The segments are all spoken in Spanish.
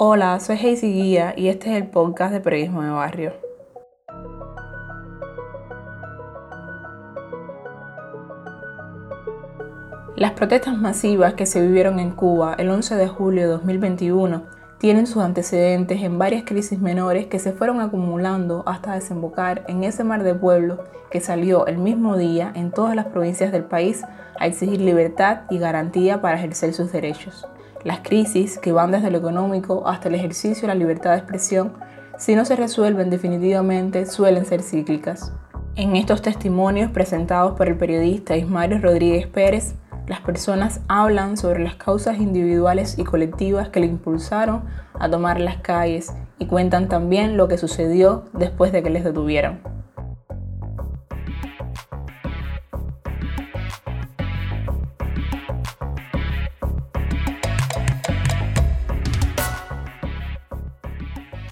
Hola, soy Hazy Guía y este es el podcast de Periodismo de Barrio. Las protestas masivas que se vivieron en Cuba el 11 de julio de 2021 tienen sus antecedentes en varias crisis menores que se fueron acumulando hasta desembocar en ese mar de pueblos que salió el mismo día en todas las provincias del país a exigir libertad y garantía para ejercer sus derechos. Las crisis, que van desde lo económico hasta el ejercicio de la libertad de expresión, si no se resuelven definitivamente, suelen ser cíclicas. En estos testimonios presentados por el periodista Ismario Rodríguez Pérez, las personas hablan sobre las causas individuales y colectivas que le impulsaron a tomar las calles y cuentan también lo que sucedió después de que les detuvieron.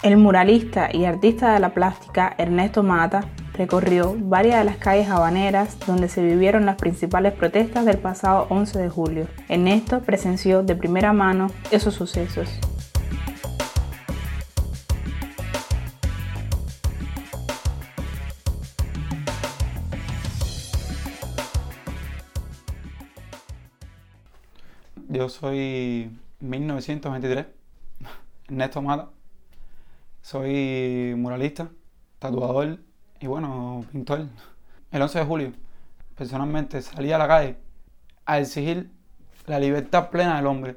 El muralista y artista de la plástica Ernesto Mata recorrió varias de las calles habaneras donde se vivieron las principales protestas del pasado 11 de julio. Ernesto presenció de primera mano esos sucesos. Yo soy 1923, Ernesto Mata soy muralista, tatuador y bueno, pintor. El 11 de julio, personalmente salí a la calle a exigir la libertad plena del hombre.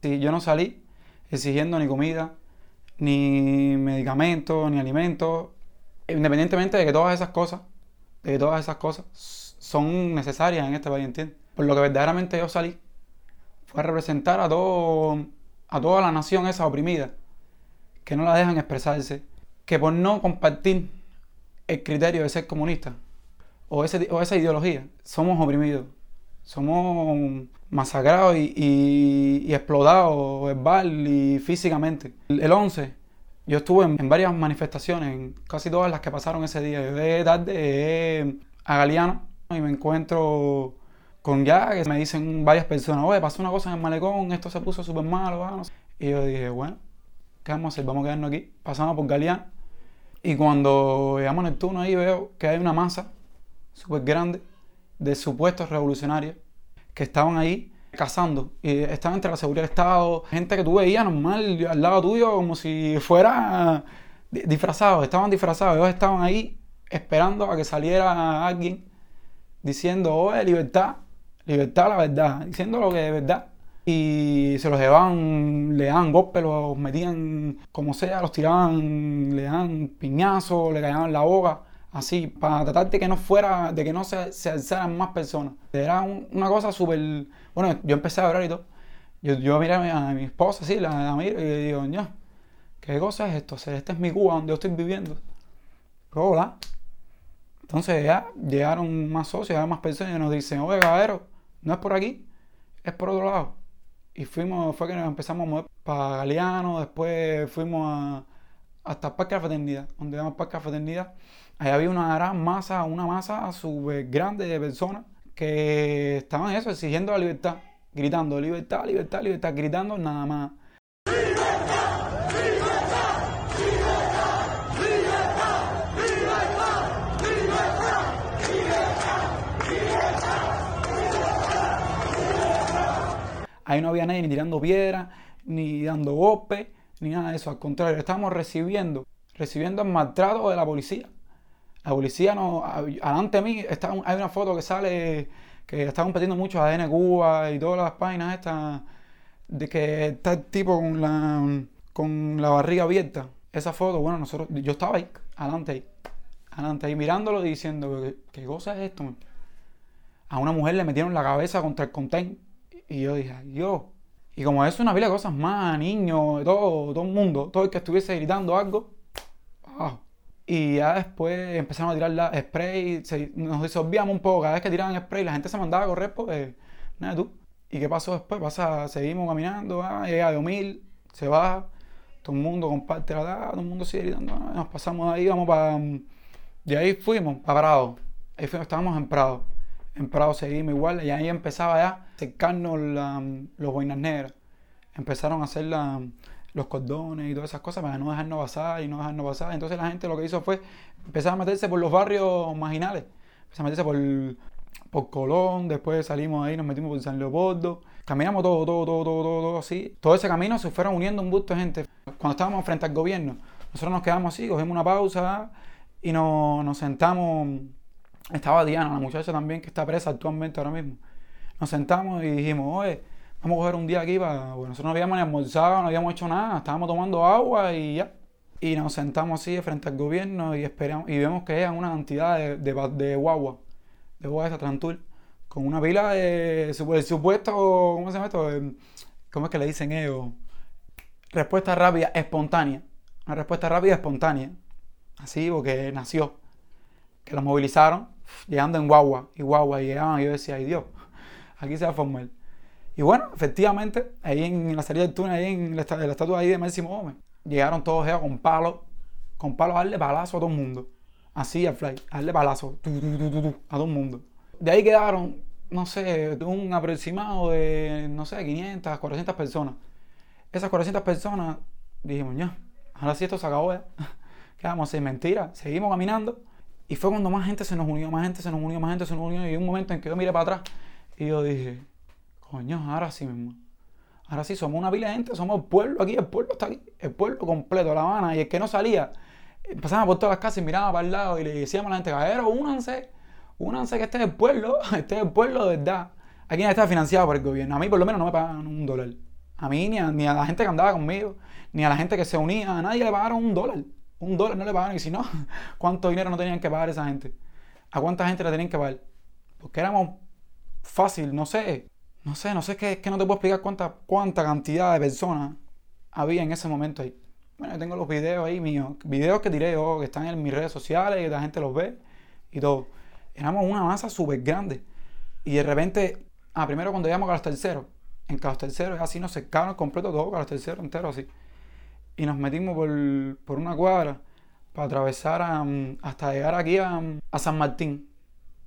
Si yo no salí exigiendo ni comida, ni medicamentos, ni alimentos, independientemente de que todas esas cosas, de que todas esas cosas son necesarias en este país, ¿entiendes? Por lo que verdaderamente yo salí fue a representar a todo, a toda la nación esa oprimida que no la dejan expresarse, que por no compartir el criterio de ser comunista o, ese, o esa ideología, somos oprimidos, somos masacrados y, explotados verbal y físicamente. El, 11, yo estuve en, varias manifestaciones, casi todas las que pasaron ese día. De tarde a Galeano y me encuentro con ya que me dicen varias personas, oye, pasó una cosa en el malecón, esto se puso súper malo. Y yo dije, bueno, ¿qué vamos a hacer? Vamos a quedarnos aquí. Pasamos por Galeano. Y cuando llegamos en el turno ahí veo que hay una masa súper grande de supuestos revolucionarios que estaban ahí cazando. Y entre la seguridad del Estado, gente que tú veías normal al lado tuyo como si fuera disfrazados. Estaban disfrazados. Ellos estaban ahí esperando a que saliera alguien diciendo, oye, libertad, libertad la verdad, diciendo lo que de verdad y se los llevaban, le daban golpes, los metían como sea, los tiraban, le daban piñazos, le caían la boca, así, para tratar de que no fuera, de que no se, se alzaran más personas. Era una cosa súper, bueno, yo empecé a hablar y todo. Yo, yo miré a mi, esposa, así, la, la miro y le digo, ya, ¿qué cosa es esto? Este es mi Cuba donde yo estoy viviendo. Hola. Entonces ya llegaron más socios, más personas y nos dicen, oye, caballero, no es por aquí, es por otro lado. Y fuimos, fue que nos empezamos a mover para Galeano, después fuimos a, hasta el Parque de Fraternidad, donde damos Parque de la Fraternidad. Ahí había una gran masa, una masa súper grande de personas que estaban eso, exigiendo la libertad, gritando libertad, libertad, libertad, gritando nada más. Ahí no había nadie ni tirando piedras, ni dando golpes, ni nada de eso. Al contrario, estábamos recibiendo, recibiendo el maltrato de la policía. La policía no, adelante de mí está, hay una foto que sale que estaban pidiendo mucho ADN Cuba y todas las páginas estas de que está el tipo con la, con la barriga abierta. Esa foto, bueno, nosotros, yo estaba ahí, adelante ahí, adelante ahí, mirándolo y diciendo, ¿qué, cosa es esto? A una mujer le metieron la cabeza contra el contain y yo dije, yo. Y como eso, una pila de cosas más, niños, todo, todo el mundo, todo el que estuviese gritando algo. Y ya después empezaron a tirar la spray, nos disolvíamos un poco. Cada vez que tiraban spray, la gente se mandaba a correr, pues, nada, tú. ¿Y qué pasó después? Pasa, seguimos caminando, ah, llega de mil, se baja, todo el mundo comparte la edad, todo el mundo sigue gritando, ah, nos pasamos de ahí, vamos para. De ahí fuimos, para Prado. Ahí fuimos, estábamos en Prado en Prado seguimos igual, y ahí empezaba ya a acercarnos los boinas negras. Empezaron a hacer los cordones y todas esas cosas para no dejarnos pasar y no dejarnos pasar. Entonces la gente lo que hizo fue empezar a meterse por los barrios marginales, empezar a meterse por, por Colón, después salimos ahí, nos metimos por San Leopoldo, caminamos todo, todo, todo, todo, todo, así. Todo ese camino se fueron uniendo un busto de gente. Cuando estábamos frente al gobierno, nosotros nos quedamos así, cogimos una pausa y nos, nos sentamos. Estaba Diana, la muchacha también que está presa actualmente ahora mismo. Nos sentamos y dijimos, oye, vamos a coger un día aquí para. Bueno, nosotros no habíamos ni almorzado, no habíamos hecho nada, estábamos tomando agua y ya. Y nos sentamos así frente al gobierno y esperamos y vemos que hay una cantidad de, de, de guagua, de guagua de con una pila de supuesto, ¿cómo se llama esto? Em, ¿Cómo es que le dicen ellos? Respuesta rápida, espontánea. Una respuesta rápida, espontánea. Así, porque nació. Que los movilizaron, llegando en guagua, y guagua, y llegaban, y yo decía, ay Dios, aquí se va a formar. Y bueno, efectivamente, ahí en la salida del túnel, ahí en la, estatua ahí de Máximo Gómez, llegaron todos ellos con palos, con palos a darle palazo a todo el mundo. Así al fly, a darle palazo a todo el mundo. De ahí quedaron, no sé, un aproximado de, no sé, 500, 400 personas. Esas 400 personas dijimos, ya, ahora sí esto se acabó ya. ¿Qué vamos a hacer? Mentira. Seguimos caminando. Y fue cuando más gente se nos unió, más gente se nos unió, más gente se nos unió. Y un momento en que yo miré para atrás y yo dije, coño, ahora sí mismo. Ahora sí, somos una pila de gente, somos el pueblo aquí, el pueblo está aquí, el pueblo completo, La Habana. Y el que no salía, pasábamos por todas las casas y mirábamos para el lado y le decíamos a la gente, caballero, únanse, únanse que este es el pueblo, este es el pueblo de verdad. Aquí nadie está financiado por el gobierno. A mí por lo menos no me pagan un dólar. A mí ni a, ni a la gente que andaba conmigo, ni a la gente que se unía, a nadie le pagaron un dólar. Un dólar no le pagaron. Y si no, ¿cuánto dinero no tenían que pagar esa gente? ¿A cuánta gente le tenían que pagar? Porque éramos fácil, no sé, no sé, no sé, es que no te puedo explicar cuánta, cuánta cantidad de personas había en ese momento ahí. Bueno, yo tengo los videos ahí míos, videos que tiré yo, que están en mis redes sociales, que la gente los ve y todo. Éramos una masa súper grande. Y de repente, ah, primero cuando llegamos a Carlos Tercero, en Carlos Tercero así nos cercaron completo todo, Carlos Tercero entero así. Y nos metimos por, por una cuadra para atravesar hasta llegar aquí a, a San Martín.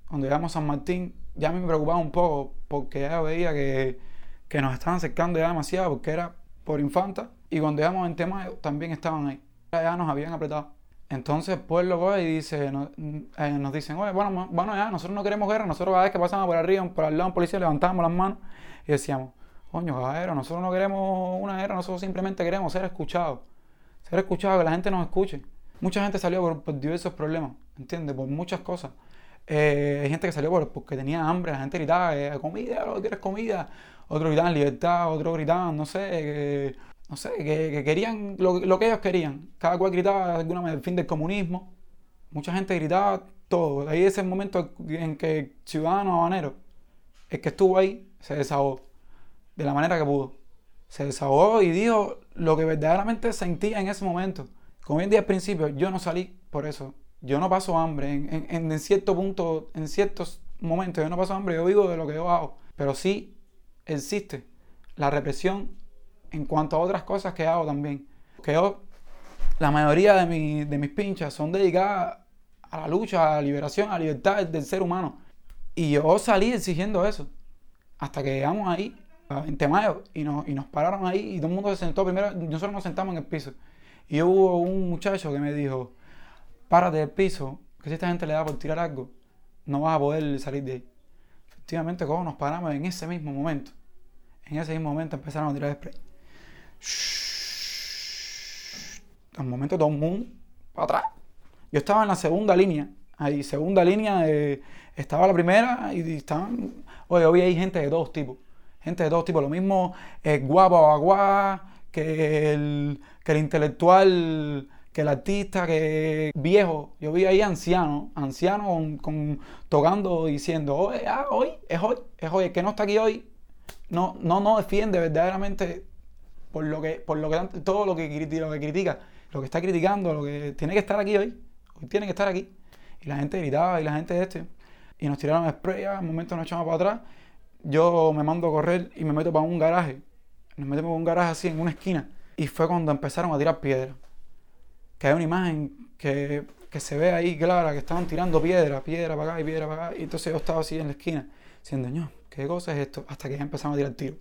Cuando llegamos a San Martín, ya me preocupaba un poco porque ya veía que, que nos estaban acercando ya demasiado porque era por Infanta y cuando llegamos en tema también estaban ahí. Ya nos habían apretado. Entonces el pueblo va y dice, nos, eh, nos dicen, oye, bueno, bueno, ya, nosotros no queremos guerra, nosotros cada vez que pasamos por arriba, por al lado de un policía, levantábamos las manos y decíamos, coño, caballero, nosotros no queremos una guerra, nosotros simplemente queremos ser escuchados. Ser escuchados, que la gente nos escuche. Mucha gente salió por, por diversos problemas, ¿entiendes? Por muchas cosas. Eh, hay gente que salió porque tenía hambre, la gente gritaba, eh, comida, lo que quieres comida. Otros gritaban libertad, otros gritaban, no sé, no sé, que, querían lo, que ellos querían. Cada cual gritaba alguna el fin del comunismo. Mucha gente gritaba todo. Ahí ese momento en que el ciudadano habanero, el que estuvo ahí, se desahogó de la manera que pudo. Se desahogó y dijo lo que verdaderamente sentía en ese momento. Como bien dije al principio, yo no salí por eso yo no paso hambre. En, en, en, cierto punto, en ciertos momentos, yo no paso hambre, yo vivo de lo que yo hago. Pero sí existe la represión en cuanto a otras cosas que hago también. Que yo, la mayoría de, mi, de mis pinchas son dedicadas a la lucha, a la liberación, a la libertad del ser humano. Y yo salí exigiendo eso. Hasta que llegamos ahí, en Temayo, y nos, y nos pararon ahí y todo el mundo se sentó. Primero, nosotros nos sentamos en el piso. Y hubo un muchacho que me dijo, párate del piso, que si esta gente le da por tirar algo, no vas a poder salir de ahí. Efectivamente, como nos paramos en ese mismo momento, en ese mismo momento empezaron a tirar spray. Al momento todo el mundo para atrás. Yo estaba en la segunda línea, ahí, segunda línea, estaba la primera y estaban, oye, hoy hay gente de todos tipos, gente de todos tipos, lo mismo el guapo agua que el, que el intelectual que el artista, que viejo, yo vi ahí anciano, anciano con, tocando, diciendo, hoy, ah, hoy, es hoy, es hoy, el que no está aquí hoy, no, no, no defiende verdaderamente por lo que, por lo que todo lo que, critica, lo que está criticando, lo que tiene que estar aquí hoy, hoy tiene que estar aquí. Y la gente gritaba y la gente este, y nos tiraron spray, al momento nos echamos para atrás, yo me mando a correr y me meto para un garaje. Nos metemos en un garaje así, en una esquina. Y fue cuando empezaron a tirar piedras. Que hay una imagen que, que se ve ahí clara, que estaban tirando piedra, piedra para acá y piedra para acá. Y entonces yo estaba así en la esquina, diciendo, no, ¿qué cosa es esto? Hasta que ya empezaron a tirar tiros.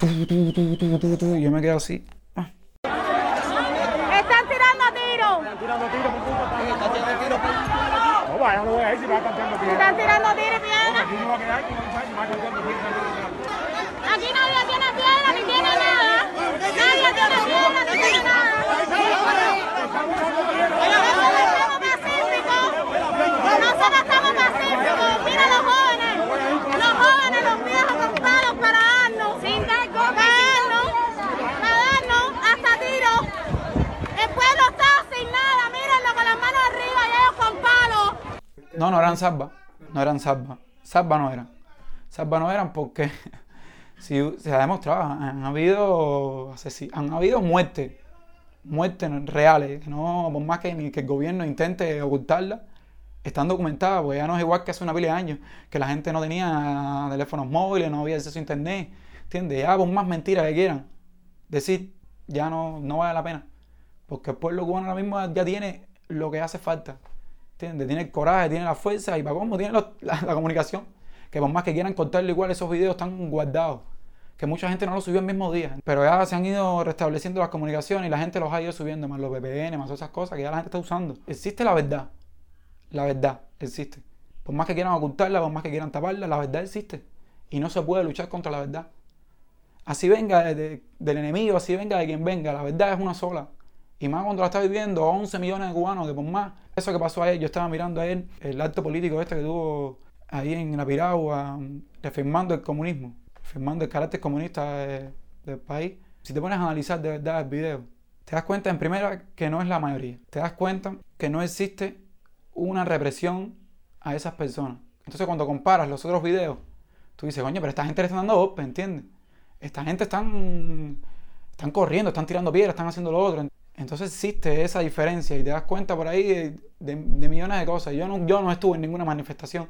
Y yo me quedé así. Ah. ¡Están tirando tiros! ¡Están tirando tiros! ¡Están tirando tiros! ¡No, vaya, no voy a ir si van a tirando tiros! ¡Están tirando tiros, Diana! Aquí nadie tiene piedra ni tiene nada. Nadie tiene piedra ni tiene nada. Nosotros estamos pacíficos. Nosotros estamos pacíficos. Mira los jóvenes. Los jóvenes, los viejos comprados para darnos. Sin dar golpe, para darnos. Para darnos hasta tiros. El pueblo está sin nada. Mírenlo con las manos arriba y ellos con palos. No, no eran salvas. No eran salvas. Salvas no eran. Salvas no eran porque si, se ha demostrado, han habido, han habido muertes, muertes reales, no, por más que, que el gobierno intente ocultarlas, están documentadas, porque ya no es igual que hace una pila de años, que la gente no tenía teléfonos móviles, no había acceso a internet, ¿entiendes? Ya por más mentiras que quieran decir, ya no, no vale la pena, porque el pueblo cubano ahora mismo ya tiene lo que hace falta, ¿entiendes? Tiene el coraje, tiene la fuerza y para cómo tiene la comunicación, que por más que quieran cortarlo igual, esos videos están guardados, que mucha gente no los subió el mismo día, pero ya se han ido restableciendo las comunicaciones y la gente los ha ido subiendo, más los VPN, más esas cosas que ya la gente está usando. Existe la verdad, la verdad existe. Por más que quieran ocultarla, por más que quieran taparla, la verdad existe. Y no se puede luchar contra la verdad. Así venga de- de- del enemigo, así venga de quien venga, la verdad es una sola. Y más cuando la está viviendo 11 millones de cubanos, que por más eso que pasó ayer, yo estaba mirando a él, el acto político este que tuvo ahí en la Piragua, reafirmando el comunismo, reafirmando el carácter comunista de- del país. Si te pones a analizar de verdad el video, te das cuenta en primera que no es la mayoría. Te das cuenta que no existe una represión a esas personas. Entonces cuando comparas los otros videos, tú dices, coño, pero esta gente le está dando golpes, ¿entiendes? Esta gente están, están corriendo, están tirando piedras, están haciendo lo otro. Entonces existe esa diferencia y te das cuenta por ahí de, de- de millones de cosas. Yo no, yo no estuve en ninguna manifestación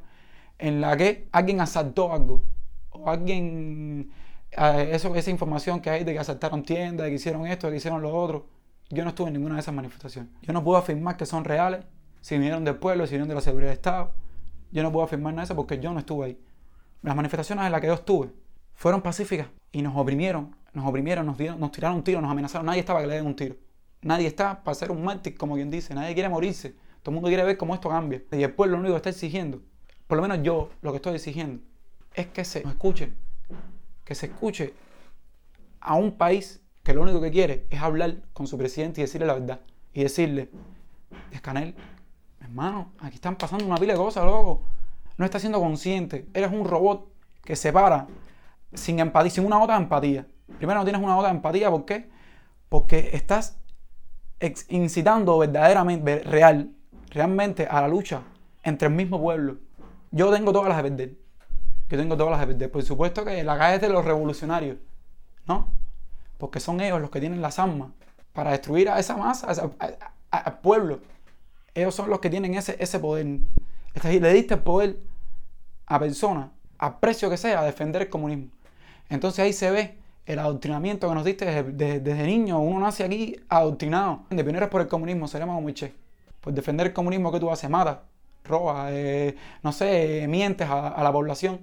en la que alguien asaltó algo o alguien, eh, eso, esa información que hay de que asaltaron tiendas, de que hicieron esto, de que hicieron lo otro. Yo no estuve en ninguna de esas manifestaciones. Yo no puedo afirmar que son reales, si vinieron del pueblo, si vinieron de la seguridad del Estado. Yo no puedo afirmar nada de eso porque yo no estuve ahí. Las manifestaciones en las que yo estuve fueron pacíficas y nos oprimieron, nos oprimieron, nos, dieron, nos tiraron un tiro, nos amenazaron. Nadie estaba que le den un tiro. Nadie está para ser un mártir, como quien dice. Nadie quiere morirse. Todo el mundo quiere ver cómo esto cambia. Y el pueblo lo único que está exigiendo, por lo menos yo lo que estoy exigiendo, es que se escuche. Que se escuche a un país que lo único que quiere es hablar con su presidente y decirle la verdad. Y decirle, Escanel, hermano, aquí están pasando una pila de cosas, loco. No estás siendo consciente. Eres un robot que se para sin empatía, sin una de empatía. Primero no tienes una de empatía, ¿por qué? Porque estás incitando verdaderamente, ver- real, realmente a la lucha entre el mismo pueblo. Yo tengo todas las de perder. Yo tengo todas las de perder. Por supuesto que la calle de los revolucionarios, ¿no? Porque son ellos los que tienen las armas para destruir a esa masa, al pueblo. Ellos son los que tienen ese, ese poder. Es decir, le diste el poder a personas, a precio que sea, a defender el comunismo. Entonces ahí se ve el adoctrinamiento que nos diste desde, desde, niño. Uno nace aquí adoctrinado. De pioneros por el comunismo, seremos como Che. Por defender el comunismo que tú haces, matas, robas, eh, no sé, mientes a, la población.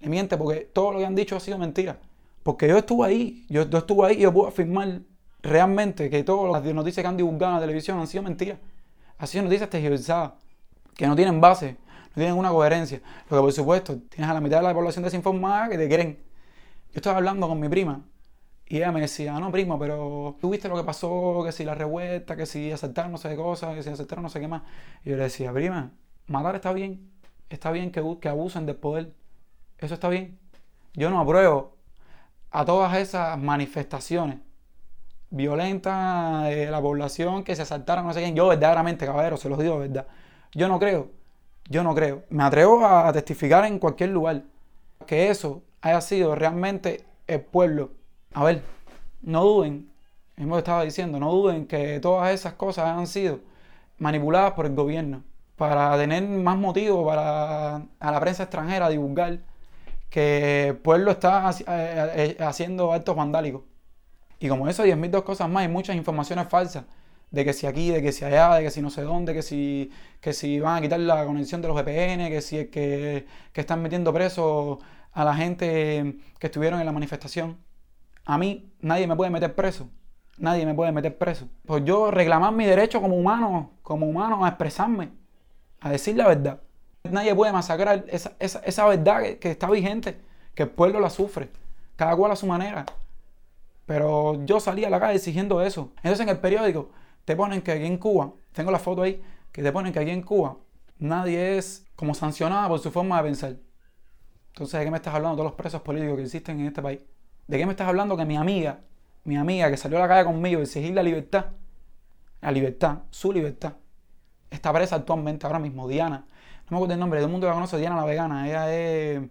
Le porque todo lo que han dicho ha sido mentira. Porque yo estuve ahí, yo, yo estuve ahí y yo puedo afirmar realmente que todas las noticias que han divulgado en la televisión han sido mentiras. Han sido noticias tergiversadas, que no tienen base, no tienen una coherencia. Lo que por supuesto, tienes a la mitad de la población desinformada que te creen. Yo estaba hablando con mi prima y ella me decía, no primo, pero tú viste lo que pasó, que si la revuelta, que si aceptaron no sé qué cosas, que si aceptaron no sé qué más. Y yo le decía, prima, matar está bien, está bien que, bu- que abusen del poder, eso está bien. Yo no apruebo a todas esas manifestaciones violentas de la población que se asaltaron no sé quién. Yo verdaderamente, caballero, se los digo verdad. Yo no creo, yo no creo. Me atrevo a testificar en cualquier lugar que eso haya sido realmente el pueblo. A ver, no duden, mismo que estaba diciendo, no duden que todas esas cosas han sido manipuladas por el gobierno para tener más motivo para a la prensa extranjera divulgar que pueblo está haci- eh, eh, haciendo actos vandálicos. Y como eso, 10.000 dos cosas más, hay muchas informaciones falsas. De que si aquí, de que si allá, de que si no sé dónde, que si, que si van a quitar la conexión de los VPN, que si que, que están metiendo preso a la gente que estuvieron en la manifestación. A mí nadie me puede meter preso. Nadie me puede meter preso. Pues yo reclamar mi derecho como humano, como humano a expresarme, a decir la verdad. Nadie puede masacrar esa, esa, esa verdad que, está vigente, que el pueblo la sufre, cada cual a su manera. Pero yo salí a la calle exigiendo eso. Entonces en el periódico te ponen que aquí en Cuba, tengo la foto ahí, que te ponen que aquí en Cuba nadie es como sancionado por su forma de pensar. Entonces, ¿de qué me estás hablando? Todos los presos políticos que existen en este país. ¿De qué me estás hablando? Que mi amiga, mi amiga que salió a la calle conmigo a exigir la libertad, la libertad, su libertad, está presa actualmente, ahora mismo, Diana. No me acuerdo el nombre, todo el mundo la conoce, Diana la vegana. Ella, es,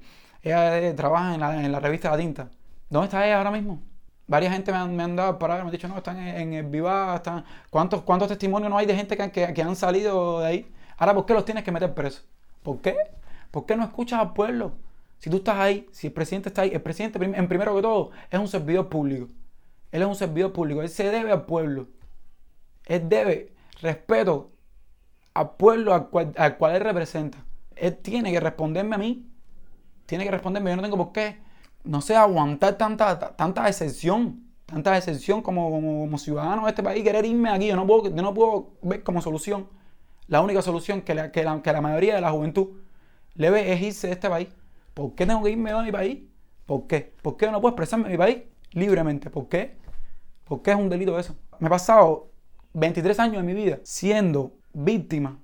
ella trabaja en la, en la revista La Tinta. ¿Dónde está ella ahora mismo? Varias gente me han, me han dado para me han dicho, no, están en, el Viva, están... ¿Cuántos, ¿Cuántos testimonios no hay de gente que, que, que han salido de ahí? Ahora, ¿por qué los tienes que meter presos? ¿Por qué? ¿Por qué no escuchas al pueblo? Si tú estás ahí, si el presidente está ahí, el presidente, en primero que todo, es un servidor público. Él es un servidor público, él se debe al pueblo. Él debe respeto al pueblo al cual, al cual él representa. Él tiene que responderme a mí. Tiene que responderme. Yo no tengo por qué, no sé, aguantar tanta, ta- tanta excepción. Tanta excepción como, como, ciudadano de este país, querer irme aquí. Yo no puedo, yo no puedo ver como solución. La única solución que la, que la, mayoría de la juventud le ve es irse de este país. ¿Por qué tengo que irme de mi país? ¿Por qué? ¿Por qué no puedo expresarme en mi país libremente? ¿Por qué? ¿Por qué es un delito eso? Me he pasado 23 años de mi vida siendo víctima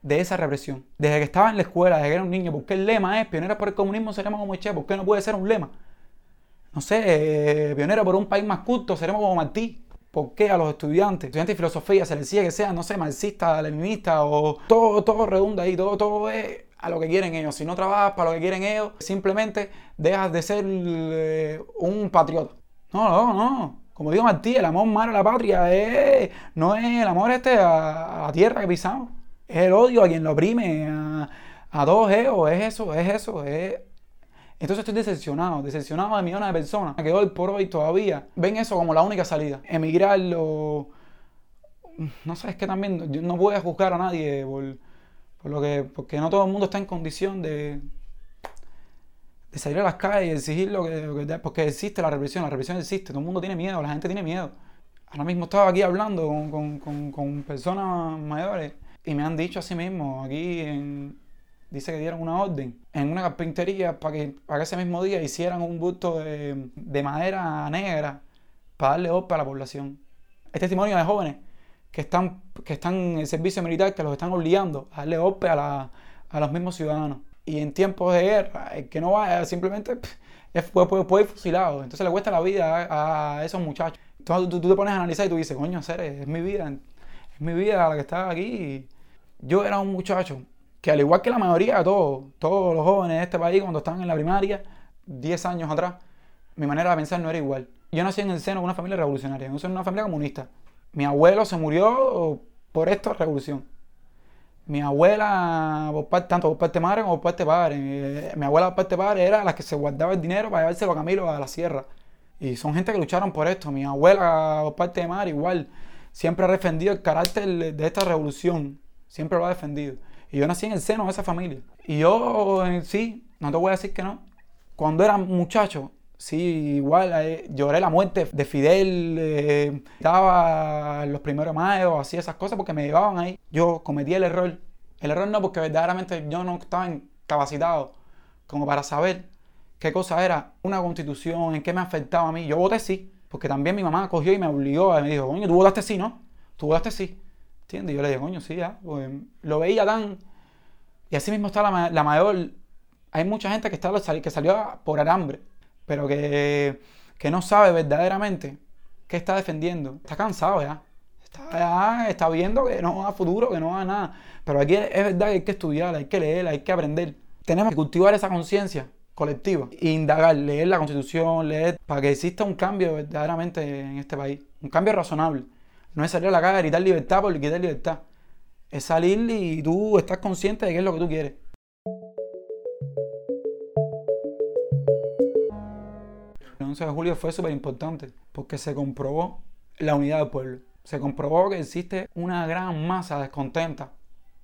de esa represión. Desde que estaba en la escuela, desde que era un niño, ¿por qué el lema es pioneros por el comunismo seremos como Che? ¿Por qué no puede ser un lema? No sé, eh, pionero por un país más culto seremos como Martí. ¿Por qué a los estudiantes, estudiantes de filosofía, se les decía que sean, no sé, marxistas, leninistas o todo, todo redunda ahí, todo, todo es a lo que quieren ellos. Si no trabajas para lo que quieren ellos, simplemente dejas de ser eh, un patriota. No, no, no. Como digo Martí, el amor mar a la patria es, no es el amor este a, a la tierra que pisamos. Es el odio a quien lo oprime, a, a todos ellos. Es eso, es eso, es... Entonces estoy decepcionado, decepcionado de millones de personas que hoy por hoy todavía ven eso como la única salida. Emigrar o... No sé, es que también yo no voy a juzgar a nadie por, por lo que... Porque no todo el mundo está en condición de, de salir a las calles y exigir lo que, lo que- Porque existe la represión, la represión existe, todo el mundo tiene miedo, la gente tiene miedo. Ahora mismo estaba aquí hablando con, con- con- con personas mayores y me han dicho así mismo, aquí en- dice que dieron una orden en una carpintería para que, para que ese mismo día hicieran un busto de, de madera negra para darle golpe a la población. Es testimonio de jóvenes que están, que están en el servicio militar, que los están obligando a darle golpe a, la- a los mismos ciudadanos. Y en tiempos de guerra, el que no vaya simplemente pff, es- puede, puede- ir fusilado. Entonces le cuesta la vida a, esos muchachos. Entonces tú, te pones a analizar y tú dices, coño, Ceres, es mi vida, es mi vida la que está aquí. Yo era un muchacho que al igual que la mayoría de todos, todos los jóvenes de este país cuando estaban en la primaria, 10 años atrás, mi manera de pensar no era igual. Yo nací en el seno de una familia revolucionaria, yo soy una familia comunista. Mi abuelo se murió por esta revolución. Mi abuela, por parte- tanto por parte madre como por parte padre, eh, mi abuela por parte padre era la que se guardaba el dinero para llevárselo a Camilo a la sierra. Y son gente que lucharon por esto. Mi abuela por parte de madre igual. Siempre ha defendido el carácter de esta revolución. Siempre lo ha defendido. Y yo nací en el seno de esa familia. Y yo en sí, no te voy a decir que no. Cuando era muchacho, sí, igual lloré la muerte de Fidel, eh, estaba los primeros mayo, hacía esas cosas porque me llevaban ahí. Yo cometí el error. El error no porque verdaderamente yo no estaba capacitado como para saber qué cosa era una constitución, en qué me afectaba a mí. Yo voté sí, porque también mi mamá cogió y me obligó, y me dijo, coño, tú votaste sí, ¿no? Tú votaste sí. ¿Entiendes? Yo le dije, coño, sí, ya. Pues, lo veía tan... Y así mismo está la, la mayor... Hay mucha gente que, está, que salió por alambre, pero que, que no sabe verdaderamente qué está defendiendo. Está cansado ya. Está, ya, está viendo que no va a futuro, que no va a nada. Pero aquí es, verdad que hay que estudiar, hay que leer, hay que aprender. Tenemos que cultivar esa conciencia colectiva indagar, leer la constitución, leer, para que exista un cambio verdaderamente en este país. Un cambio razonable. No es salir a la calle a gritar libertad por quitar libertad. Es salir y tú estás consciente de qué es lo que tú quieres. 11 de julio fue súper importante porque se comprobó la unidad del pueblo. Se comprobó que existe una gran masa descontenta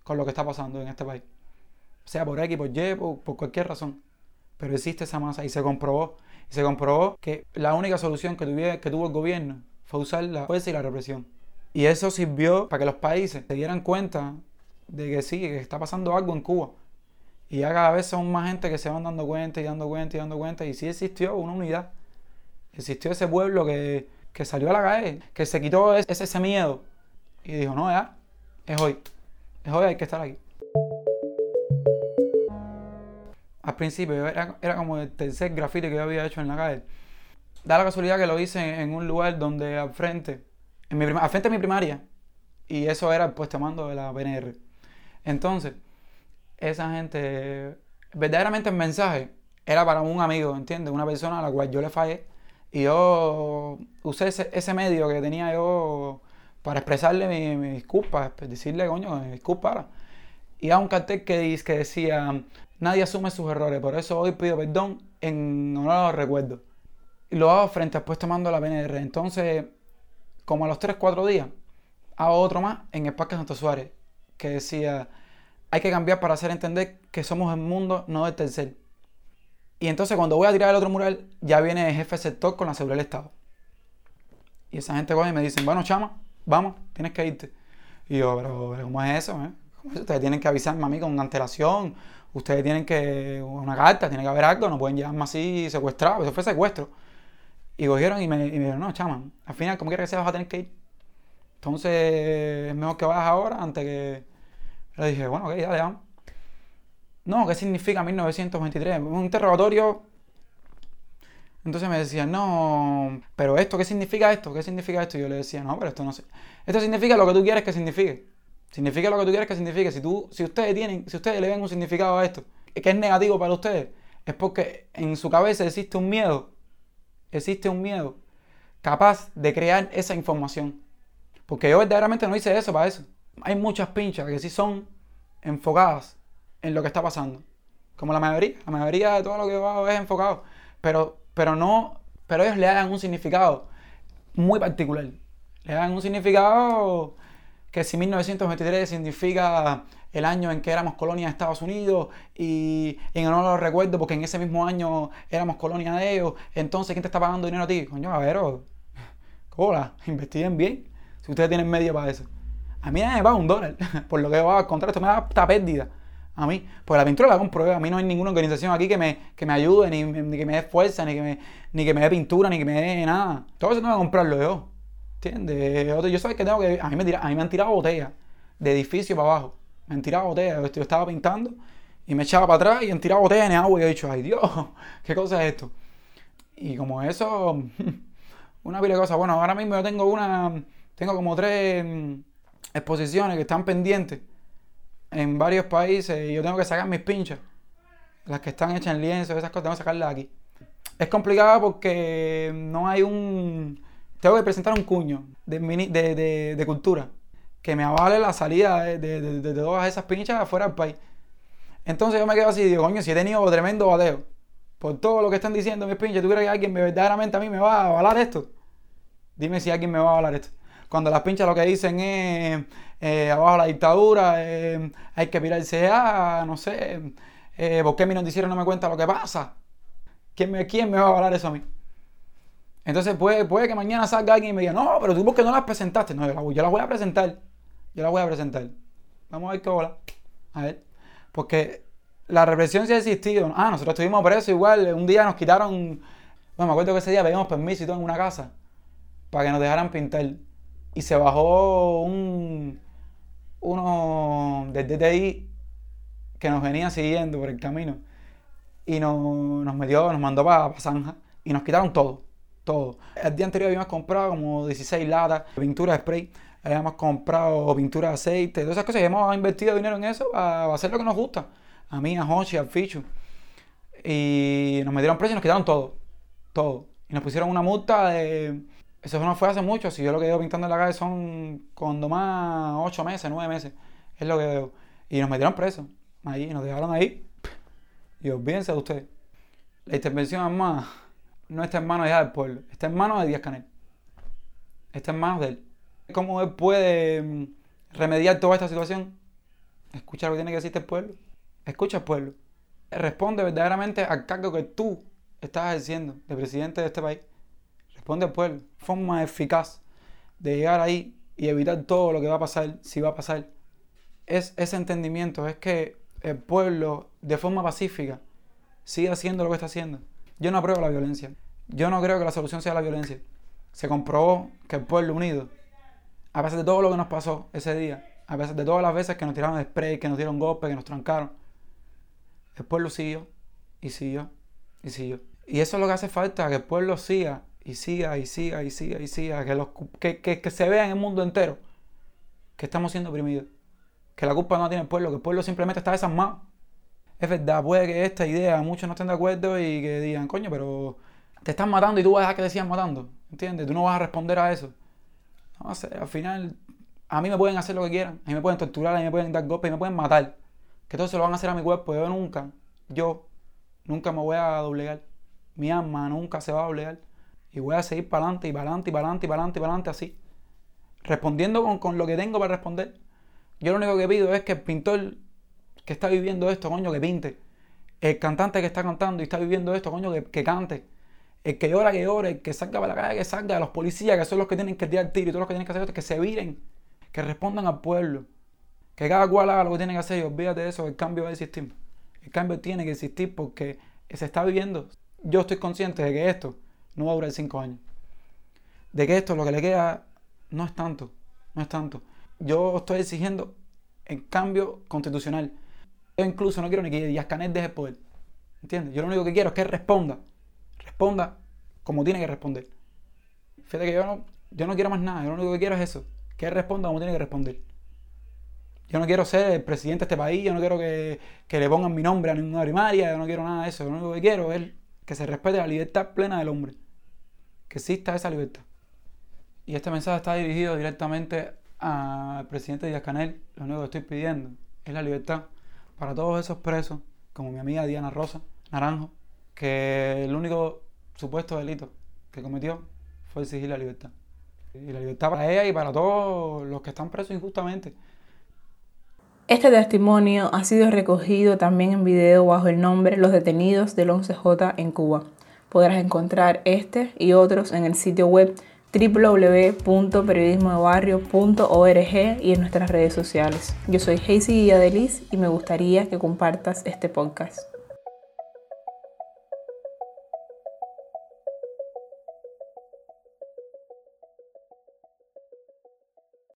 con lo que está pasando en este país. Sea por X, por Y, por, por cualquier razón. Pero existe esa masa y se comprobó. Y se comprobó que la única solución que, tuviera, que tuvo el gobierno fue usar la fuerza y la represión. Y eso sirvió para que los países se dieran cuenta de que sí, que está pasando algo en Cuba. Y ya cada vez son más gente que se van dando cuenta y dando cuenta y dando cuenta. Y sí existió una unidad. Existió ese pueblo que, que salió a la calle, que se quitó ese, ese miedo. Y dijo, no, ya, es hoy. Es hoy, hay que estar aquí. Al principio era, era como el tercer grafite que yo había hecho en la calle. Da la casualidad que lo hice en un lugar donde al frente, en mi, prima- al frente de mi primaria, y eso era el puesto de mando de la PNR. Entonces, esa gente, verdaderamente el mensaje era para un amigo, ¿entiendes? Una persona a la cual yo le fallé. Y yo usé ese, medio que tenía yo para expresarle mi, mi disculpa, pues, decirle, coño, mi disculpa. Y a un cartel que, que decía, nadie asume sus errores, por eso hoy pido perdón en honor a los recuerdos. Y lo hago frente al puesto de mando de la PNR. Entonces, como a los 3-4 días, hago otro más en el Parque Santo Suárez, que decía, hay que cambiar para hacer entender que somos el mundo, no el tercer. Y entonces cuando voy a tirar el otro mural, ya viene el jefe sector con la seguridad del Estado. Y esa gente coge y me dicen, bueno, chama, vamos, tienes que irte. Y yo, pero, pero ¿cómo es eso? eh? Ustedes tienen que avisarme a mí con una antelación. Ustedes tienen que, una carta, tiene que haber algo, no pueden llevarme así secuestrado. Eso fue secuestro. Y cogieron y me, dijeron, no, chama, al final, como quiera que sea, vas a tener que ir. Entonces, es mejor que vayas ahora antes que... Le dije, bueno, ok, dale, vamos. No, ¿qué significa 1923? Un interrogatorio. Entonces me decían, no, pero esto, ¿qué significa esto? ¿Qué significa esto? Y yo le decía, no, pero esto no sé. Esto significa lo que tú quieres que signifique. Significa lo que tú quieres que signifique. Si, tú, si ustedes tienen, si ustedes le ven un significado a esto, que es negativo para ustedes, es porque en su cabeza existe un miedo, existe un miedo capaz de crear esa información. Porque yo verdaderamente no hice eso para eso. Hay muchas pinchas que sí son enfocadas en lo que está pasando. Como la mayoría. La mayoría de todo lo que hago es enfocado. Pero, pero no. Pero ellos le dan un significado muy particular. Le dan un significado que si 1923 significa el año en que éramos colonia de Estados Unidos y en honor a los recuerdos porque en ese mismo año éramos colonia de ellos, entonces ¿quién te está pagando dinero a ti? Coño, a ver, hola, investiguen bien si ustedes tienen medio para eso. A mí me paga un dólar por lo que va a contar esto me da esta pérdida. A mí, pues la pintura la compro yo. A mí no hay ninguna organización aquí que me, que me ayude, ni, que me dé fuerza, ni que me, ni que me dé pintura, ni que me dé nada. Todo eso tengo que comprarlo yo. ¿Entiendes? Yo, yo sabes que tengo que. A mí, me tira- a mí me han tirado botellas de edificio para abajo. Me han tirado botellas. Yo, estaba pintando y me echaba para atrás y han tirado botellas en agua y he dicho, ay Dios, ¿qué cosa es esto? Y como eso, una pila de cosas. Bueno, ahora mismo yo tengo una. Tengo como tres mm, exposiciones que están pendientes en varios países yo tengo que sacar mis pinchas. Las que están hechas en lienzo, esas cosas, tengo que sacarlas aquí. Es complicado porque no hay un. Tengo que presentar un cuño de, mini- de, de- cultura que me avale la salida de, todas esas pinchas afuera del país. Entonces yo me quedo así y digo, coño, si he tenido tremendo bateo por todo lo que están diciendo mis pinches, ¿tú crees que alguien me- verdaderamente a mí me va a avalar esto? Dime si alguien me va a avalar esto. Cuando las pinchas lo que dicen es eh, abajo la dictadura, eh, hay que pirarse a, no sé, eh, ¿por qué mi noticiero no me cuenta lo que pasa? ¿Quién me, quién me va a avalar eso a mí? Entonces puede, puede que mañana salga alguien y me diga, no, pero tú por qué no las presentaste. No, yo las voy, a presentar. Yo las voy a presentar. Vamos a ver qué bola. A ver. Porque la represión sí ha existido. Ah, nosotros estuvimos presos igual. Un día nos quitaron. Bueno, me acuerdo que ese día pedimos permiso y todo en una casa. Para que nos dejaran pintar. Y se bajó un. Uno del DTI que nos venía siguiendo por el camino. Y nos, nos metió, nos mandó para Zanja. Y nos quitaron todo. Todo. El día anterior habíamos comprado como 16 latas de pintura de spray. Habíamos comprado pintura de aceite, todas esas cosas. Y hemos invertido dinero en eso para hacer lo que nos gusta. A mí, a Hochi, al Fichu. Y nos metieron preso y nos quitaron todo. Todo. Y nos pusieron una multa de. Eso no fue hace mucho. Si yo lo que llevo pintando en la calle son cuando más 8 meses, 9 meses. Es lo que veo. Y nos metieron presos. Ahí, nos dejaron ahí. Y olvídense de ustedes. La intervención armada no está en manos ya del pueblo. Está en manos de Díaz Canel. Está en manos de él. ¿Cómo él puede mm, remediar toda esta situación? Escucha lo que tiene que decirte el pueblo. Escucha al pueblo. Responde verdaderamente al cargo que tú estás ejerciendo de presidente de este país. Responde pueblo. Forma eficaz de llegar ahí y evitar todo lo que va a pasar, si va a pasar, es ese entendimiento, es que el pueblo de forma pacífica sigue haciendo lo que está haciendo. Yo no apruebo la violencia. Yo no creo que la solución sea la violencia. Se comprobó que el pueblo unido, a pesar de todo lo que nos pasó ese día, a pesar de todas las veces que nos tiraron spray, que nos dieron golpes, que nos trancaron, el pueblo siguió y siguió y siguió. Y eso es lo que hace falta, que el pueblo siga y siga y siga y siga y siga, que, los, que, que, se vea en el mundo entero que estamos siendo oprimidos, que la culpa no tiene el pueblo, que el pueblo simplemente está desarmado. Es verdad, puede que esta idea muchos no estén de acuerdo y que digan, coño, pero te están matando y tú vas a dejar que te sigan matando, ¿entiendes? Tú no vas a responder a eso. No sé, al final, a mí me pueden hacer lo que quieran, a mí me pueden torturar, a mí me pueden dar golpes, y me pueden matar. Que todo se lo van a hacer a mi cuerpo, yo nunca, yo, nunca me voy a doblegar. Mi alma nunca se va a doblegar. Y voy a seguir para adelante y para adelante y para adelante y para adelante así. Respondiendo con, con lo que tengo para responder. Yo lo único que pido es que el pintor que está viviendo esto, coño, que pinte. El cantante que está cantando y está viviendo esto, coño, que, que cante. El que llora, que llore. El que salga para la calle, que salga. Los policías, que son los que tienen que tirar tiro y todos los que tienen que hacer esto, que se viren. Que respondan al pueblo. Que cada cual haga lo que tiene que hacer y olvídate de eso, el cambio va a existir. El cambio tiene que existir porque se está viviendo. Yo estoy consciente de que esto no va a durar cinco años. De que esto lo que le queda no es tanto, no es tanto. Yo estoy exigiendo el cambio constitucional. Yo incluso no quiero ni que Díaz Canel deje el poder. ¿Entiendes? Yo lo único que quiero es que responda. Responda como tiene que responder. Fíjate que yo no, yo no quiero más nada. Yo lo único que quiero es eso. Que responda como tiene que responder. Yo no quiero ser el presidente de este país. Yo no quiero que, que le pongan mi nombre a ninguna primaria. Yo no quiero nada de eso. Lo único que quiero es que se respete la libertad plena del hombre. Que exista esa libertad. Y este mensaje está dirigido directamente al presidente Díaz Canel. Lo único que estoy pidiendo es la libertad para todos esos presos, como mi amiga Diana Rosa Naranjo, que el único supuesto delito que cometió fue exigir la libertad. Y la libertad para ella y para todos los que están presos injustamente. Este testimonio ha sido recogido también en video bajo el nombre Los detenidos del 11J en Cuba. Podrás encontrar este y otros en el sitio web www.periodismodebarrio.org y en nuestras redes sociales. Yo soy Hazy Guía y me gustaría que compartas este podcast.